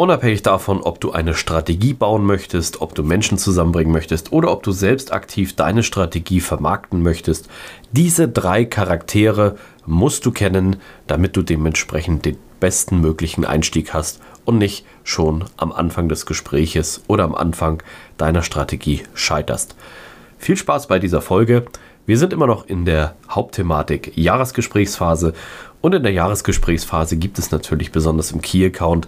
Unabhängig davon, ob du eine Strategie bauen möchtest, ob du Menschen zusammenbringen möchtest oder ob du selbst aktiv deine Strategie vermarkten möchtest, diese drei Charaktere musst du kennen, damit du dementsprechend den besten möglichen Einstieg hast und nicht schon am Anfang des Gespräches oder am Anfang deiner Strategie scheiterst. Viel Spaß bei dieser Folge. Wir sind immer noch in der Hauptthematik Jahresgesprächsphase und in der Jahresgesprächsphase gibt es natürlich besonders im Key-Account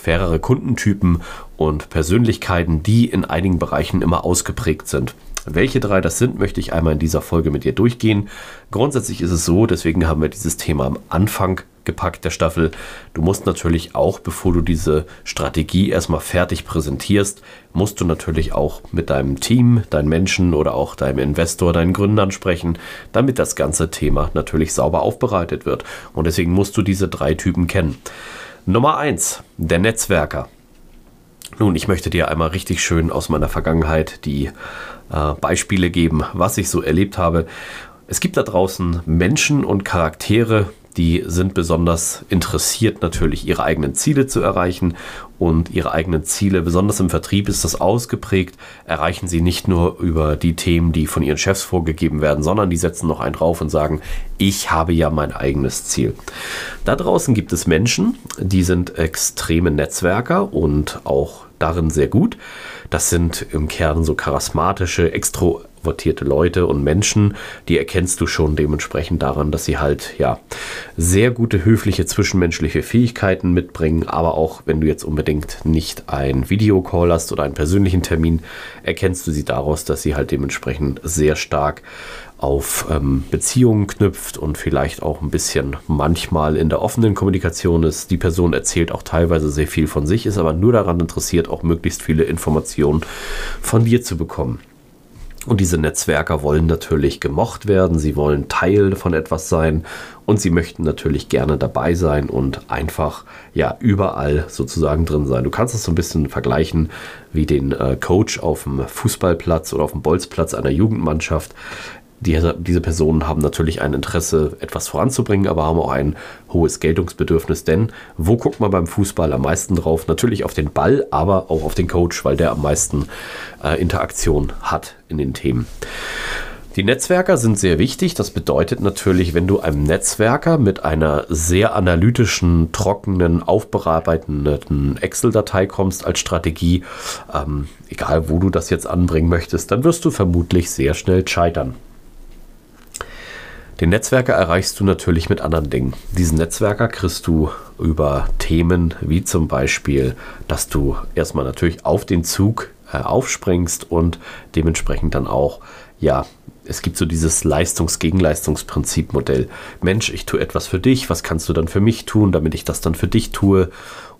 fairere Kundentypen und Persönlichkeiten, die in einigen Bereichen immer ausgeprägt sind. Welche drei das sind, möchte ich einmal in dieser Folge mit dir durchgehen. Grundsätzlich ist es so, deswegen haben wir dieses Thema am Anfang gepackt der Staffel. Du musst natürlich auch, bevor du diese Strategie erstmal fertig präsentierst, musst du natürlich auch mit deinem Team, deinen Menschen oder auch deinem Investor, deinen Gründern sprechen, damit das ganze Thema natürlich sauber aufbereitet wird. Und deswegen musst du diese drei Typen kennen. Nummer 1, der Netzwerker. Nun, ich möchte dir einmal richtig schön aus meiner Vergangenheit die äh, Beispiele geben, was ich so erlebt habe. Es gibt da draußen Menschen und Charaktere, die sind besonders interessiert, natürlich ihre eigenen Ziele zu erreichen und ihre eigenen Ziele, besonders im Vertrieb ist das ausgeprägt, erreichen sie nicht nur über die Themen, die von ihren Chefs vorgegeben werden, sondern die setzen noch einen drauf und sagen, ich habe ja mein eigenes Ziel. Da draußen gibt es Menschen, die sind extreme Netzwerker und auch darin sehr gut. Das sind im Kern so charismatische, extro extrovertierte Leute und Menschen, die erkennst du schon dementsprechend daran, dass sie halt ja sehr gute höfliche zwischenmenschliche Fähigkeiten mitbringen, aber auch wenn du jetzt unbedingt nicht ein Videocall hast oder einen persönlichen Termin, erkennst du sie daraus, dass sie halt dementsprechend sehr stark auf ähm, Beziehungen knüpft und vielleicht auch ein bisschen manchmal in der offenen Kommunikation ist. Die Person erzählt auch teilweise sehr viel von sich, ist aber nur daran interessiert, auch möglichst viele Informationen von dir zu bekommen. Und diese Netzwerker wollen natürlich gemocht werden, sie wollen Teil von etwas sein. Und sie möchten natürlich gerne dabei sein und einfach ja überall sozusagen drin sein. Du kannst es so ein bisschen vergleichen wie den äh, Coach auf dem Fußballplatz oder auf dem Bolzplatz einer Jugendmannschaft die, diese Personen haben natürlich ein Interesse, etwas voranzubringen, aber haben auch ein hohes Geltungsbedürfnis. Denn wo guckt man beim Fußball am meisten drauf? Natürlich auf den Ball, aber auch auf den Coach, weil der am meisten äh, Interaktion hat in den Themen. Die Netzwerker sind sehr wichtig. Das bedeutet natürlich, wenn du einem Netzwerker mit einer sehr analytischen, trockenen, aufbearbeitenden Excel-Datei kommst als Strategie, ähm, egal wo du das jetzt anbringen möchtest, dann wirst du vermutlich sehr schnell scheitern. Den Netzwerker erreichst du natürlich mit anderen Dingen. Diesen Netzwerker kriegst du über Themen wie zum Beispiel, dass du erstmal natürlich auf den Zug äh, aufspringst und dementsprechend dann auch, ja, es gibt so dieses Leistungs-Gegenleistungsprinzip-Modell. Mensch, ich tue etwas für dich, was kannst du dann für mich tun, damit ich das dann für dich tue?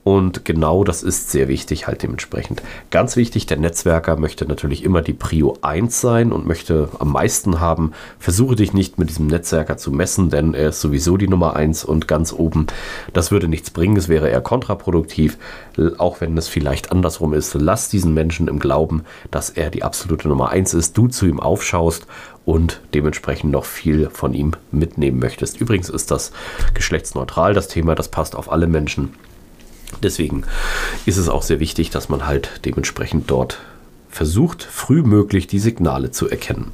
Und genau das ist sehr wichtig halt dementsprechend. Ganz wichtig, der Netzwerker möchte natürlich immer die Prio 1 sein und möchte am meisten haben. Versuche dich nicht mit diesem Netzwerker zu messen, denn er ist sowieso die Nummer 1 und ganz oben. Das würde nichts bringen, es wäre eher kontraproduktiv, auch wenn es vielleicht andersrum ist. Lass diesen Menschen im Glauben, dass er die absolute Nummer 1 ist, du zu ihm aufschaust und dementsprechend noch viel von ihm mitnehmen möchtest. Übrigens ist das geschlechtsneutral, das Thema, das passt auf alle Menschen. Deswegen ist es auch sehr wichtig, dass man halt dementsprechend dort versucht, frühmöglich die Signale zu erkennen.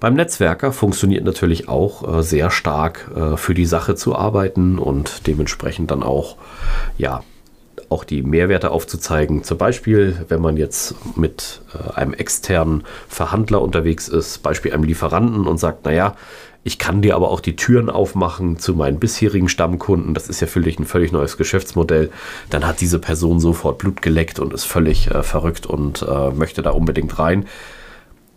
Beim Netzwerker funktioniert natürlich auch äh, sehr stark äh, für die Sache zu arbeiten und dementsprechend dann auch, ja, auch die Mehrwerte aufzuzeigen. Zum Beispiel, wenn man jetzt mit äh, einem externen Verhandler unterwegs ist, Beispiel einem Lieferanten und sagt, naja, ich kann dir aber auch die Türen aufmachen zu meinen bisherigen Stammkunden. Das ist ja für dich ein völlig neues Geschäftsmodell. Dann hat diese Person sofort Blut geleckt und ist völlig äh, verrückt und äh, möchte da unbedingt rein.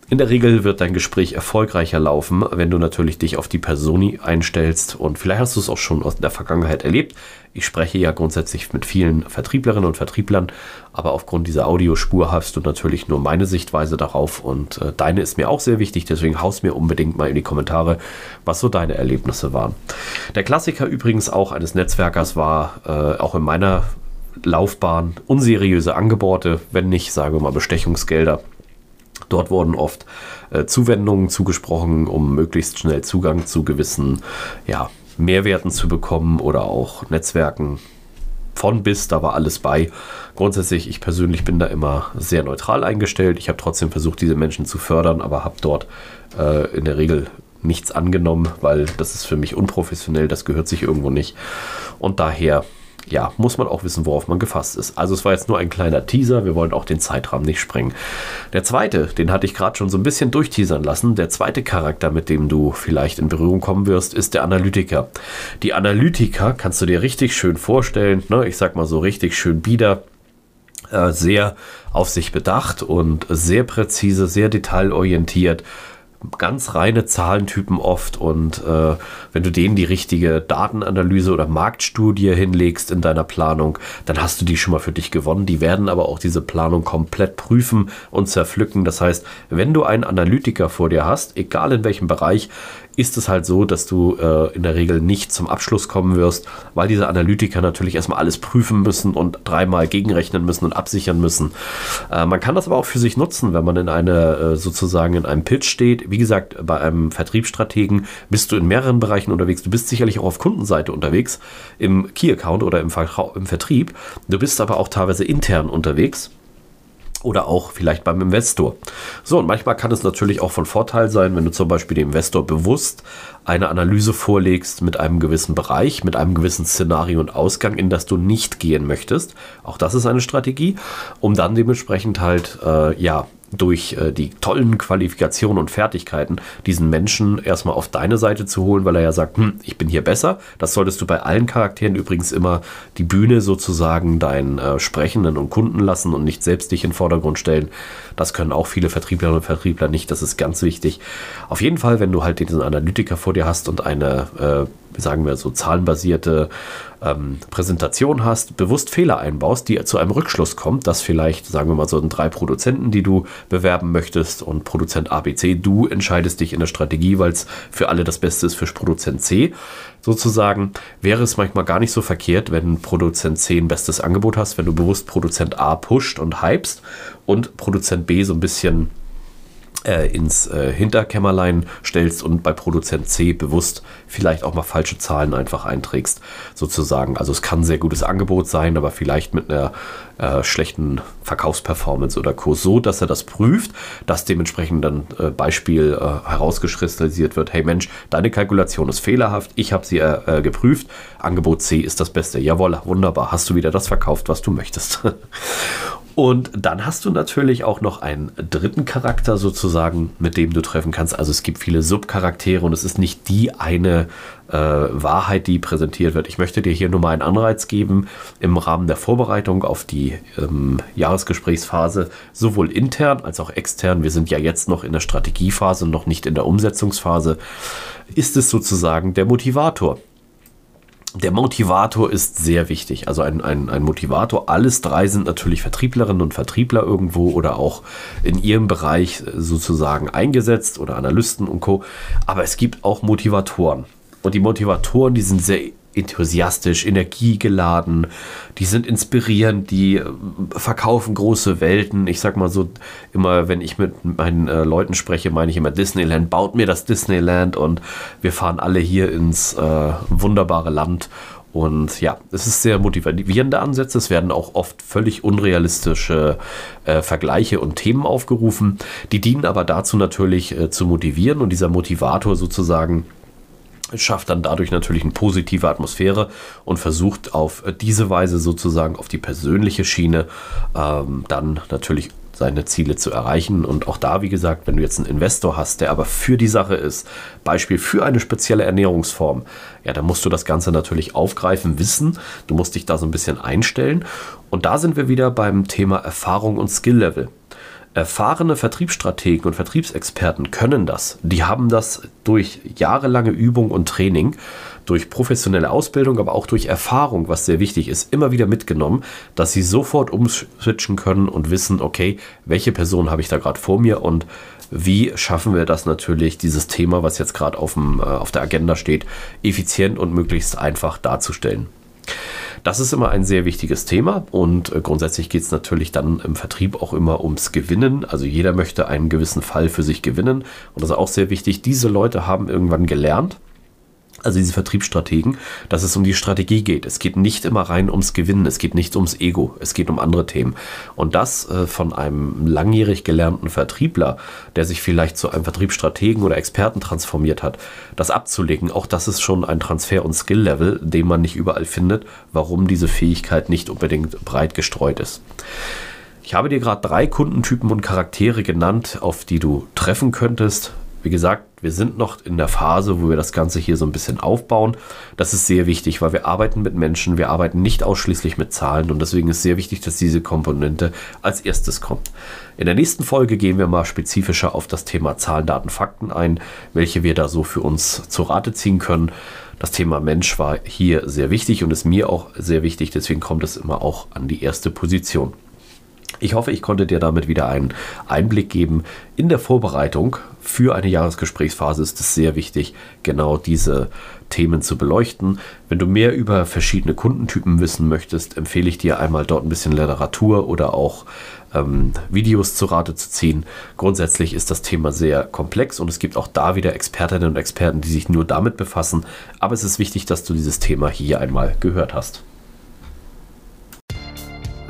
In der Regel wird dein Gespräch erfolgreicher laufen, wenn du natürlich dich auf die Personi einstellst und vielleicht hast du es auch schon aus der Vergangenheit erlebt. Ich spreche ja grundsätzlich mit vielen Vertrieblerinnen und Vertrieblern, aber aufgrund dieser Audiospur hast du natürlich nur meine Sichtweise darauf und äh, deine ist mir auch sehr wichtig, deswegen haust mir unbedingt mal in die Kommentare, was so deine Erlebnisse waren. Der Klassiker übrigens auch eines Netzwerkers war äh, auch in meiner Laufbahn unseriöse Angebote, wenn nicht, sage mal, Bestechungsgelder Dort wurden oft äh, Zuwendungen zugesprochen, um möglichst schnell Zugang zu gewissen ja, Mehrwerten zu bekommen oder auch Netzwerken. Von bis, da war alles bei. Grundsätzlich, ich persönlich bin da immer sehr neutral eingestellt. Ich habe trotzdem versucht, diese Menschen zu fördern, aber habe dort äh, in der Regel nichts angenommen, weil das ist für mich unprofessionell, das gehört sich irgendwo nicht. Und daher ja, muss man auch wissen, worauf man gefasst ist. Also es war jetzt nur ein kleiner Teaser, wir wollen auch den Zeitrahmen nicht sprengen. Der zweite, den hatte ich gerade schon so ein bisschen durchteasern lassen, der zweite Charakter, mit dem du vielleicht in Berührung kommen wirst, ist der Analytiker. Die Analytiker kannst du dir richtig schön vorstellen, ne? ich sag mal so richtig schön bieder, äh, sehr auf sich bedacht und sehr präzise, sehr detailorientiert ganz reine Zahlentypen oft und äh, wenn du denen die richtige Datenanalyse oder Marktstudie hinlegst in deiner Planung, dann hast du die schon mal für dich gewonnen. Die werden aber auch diese Planung komplett prüfen und zerpflücken. Das heißt, wenn du einen Analytiker vor dir hast, egal in welchem Bereich, ist es halt so, dass du äh, in der Regel nicht zum Abschluss kommen wirst, weil diese Analytiker natürlich erstmal alles prüfen müssen und dreimal gegenrechnen müssen und absichern müssen. Äh, man kann das aber auch für sich nutzen, wenn man in eine äh, sozusagen in einem Pitch steht. Wie gesagt, bei einem Vertriebsstrategen bist du in mehreren Bereichen unterwegs. Du bist sicherlich auch auf Kundenseite unterwegs, im Key-Account oder im, im Vertrieb. Du bist aber auch teilweise intern unterwegs oder auch vielleicht beim Investor. So, und manchmal kann es natürlich auch von Vorteil sein, wenn du zum Beispiel dem Investor bewusst eine Analyse vorlegst mit einem gewissen Bereich, mit einem gewissen Szenario und Ausgang, in das du nicht gehen möchtest. Auch das ist eine Strategie, um dann dementsprechend halt, äh, ja, durch äh, die tollen Qualifikationen und Fertigkeiten diesen Menschen erstmal auf deine Seite zu holen, weil er ja sagt, hm, ich bin hier besser. Das solltest du bei allen Charakteren übrigens immer die Bühne sozusagen deinen äh, Sprechenden und Kunden lassen und nicht selbst dich in den Vordergrund stellen. Das können auch viele Vertrieblerinnen und Vertriebler nicht. Das ist ganz wichtig. Auf jeden Fall, wenn du halt diesen Analytiker vor dir hast und eine, äh, sagen wir so, zahlenbasierte ähm, Präsentation hast, bewusst Fehler einbaust, die zu einem Rückschluss kommt, dass vielleicht, sagen wir mal, so drei Produzenten, die du bewerben möchtest und Produzent ABC, du entscheidest dich in der Strategie, weil es für alle das Beste ist für Produzent C. Sozusagen wäre es manchmal gar nicht so verkehrt, wenn Produzent C ein bestes Angebot hast, wenn du bewusst Produzent A pusht und hypst und Produzent B so ein bisschen äh, ins äh, Hinterkämmerlein stellst und bei Produzent C bewusst vielleicht auch mal falsche Zahlen einfach einträgst, sozusagen. Also es kann ein sehr gutes Angebot sein, aber vielleicht mit einer äh, schlechten Verkaufsperformance oder Kurs, so dass er das prüft, dass dementsprechend dann äh, Beispiel äh, herausgekristallisiert wird, hey Mensch, deine Kalkulation ist fehlerhaft, ich habe sie äh, geprüft, Angebot C ist das Beste. Jawohl, wunderbar, hast du wieder das verkauft, was du möchtest. Und dann hast du natürlich auch noch einen dritten Charakter sozusagen, mit dem du treffen kannst. Also es gibt viele Subcharaktere und es ist nicht die eine äh, Wahrheit, die präsentiert wird. Ich möchte dir hier nur mal einen Anreiz geben im Rahmen der Vorbereitung auf die ähm, Jahresgesprächsphase, sowohl intern als auch extern. Wir sind ja jetzt noch in der Strategiephase noch nicht in der Umsetzungsphase. Ist es sozusagen der Motivator? Der Motivator ist sehr wichtig. Also ein, ein, ein Motivator. Alles drei sind natürlich Vertrieblerinnen und Vertriebler irgendwo oder auch in ihrem Bereich sozusagen eingesetzt oder Analysten und Co. Aber es gibt auch Motivatoren. Und die Motivatoren, die sind sehr enthusiastisch, energiegeladen, die sind inspirierend, die äh, verkaufen große Welten. Ich sag mal so, immer wenn ich mit meinen äh, Leuten spreche, meine ich immer Disneyland, baut mir das Disneyland und wir fahren alle hier ins äh, wunderbare Land. Und ja, es ist sehr motivierende Ansätze. Es werden auch oft völlig unrealistische äh, Vergleiche und Themen aufgerufen. Die dienen aber dazu natürlich äh, zu motivieren und dieser Motivator sozusagen schafft dann dadurch natürlich eine positive Atmosphäre und versucht auf diese Weise sozusagen auf die persönliche Schiene ähm, dann natürlich seine Ziele zu erreichen. Und auch da, wie gesagt, wenn du jetzt einen Investor hast, der aber für die Sache ist, Beispiel für eine spezielle Ernährungsform, ja, dann musst du das Ganze natürlich aufgreifen, wissen. Du musst dich da so ein bisschen einstellen. Und da sind wir wieder beim Thema Erfahrung und Skill-Level. Erfahrene Vertriebsstrategen und Vertriebsexperten können das. Die haben das durch jahrelange Übung und Training, durch professionelle Ausbildung, aber auch durch Erfahrung, was sehr wichtig ist, immer wieder mitgenommen, dass sie sofort umswitchen können und wissen, okay, welche Person habe ich da gerade vor mir und wie schaffen wir das natürlich, dieses Thema, was jetzt gerade auf, äh, auf der Agenda steht, effizient und möglichst einfach darzustellen. Das ist immer ein sehr wichtiges Thema und äh, grundsätzlich geht es natürlich dann im Vertrieb auch immer ums Gewinnen. Also jeder möchte einen gewissen Fall für sich gewinnen und das ist auch sehr wichtig. Diese Leute haben irgendwann gelernt, also diese Vertriebsstrategen, dass es um die Strategie geht. Es geht nicht immer rein ums Gewinnen, es geht nicht ums Ego, es geht um andere Themen. Und das äh, von einem langjährig gelernten Vertriebler, der sich vielleicht zu einem Vertriebsstrategen oder Experten transformiert hat, das abzulegen, auch das ist schon ein Transfer- und Skill-Level, den man nicht überall findet, warum diese Fähigkeit nicht unbedingt breit gestreut ist. Ich habe dir gerade drei Kundentypen und Charaktere genannt, auf die du treffen könntest, wie gesagt, wir sind noch in der Phase, wo wir das Ganze hier so ein bisschen aufbauen. Das ist sehr wichtig, weil wir arbeiten mit Menschen, wir arbeiten nicht ausschließlich mit Zahlen und deswegen ist sehr wichtig, dass diese Komponente als erstes kommt. In der nächsten Folge gehen wir mal spezifischer auf das Thema Zahlen, Daten, Fakten ein, welche wir da so für uns zu Rate ziehen können. Das Thema Mensch war hier sehr wichtig und ist mir auch sehr wichtig, deswegen kommt es immer auch an die erste Position. Ich hoffe, ich konnte dir damit wieder einen Einblick geben. In der Vorbereitung für eine Jahresgesprächsphase ist es sehr wichtig, genau diese Themen zu beleuchten. Wenn du mehr über verschiedene Kundentypen wissen möchtest, empfehle ich dir einmal dort ein bisschen Literatur oder auch ähm, Videos zu Rate zu ziehen. Grundsätzlich ist das Thema sehr komplex und es gibt auch da wieder Expertinnen und Experten, die sich nur damit befassen. Aber es ist wichtig, dass du dieses Thema hier einmal gehört hast.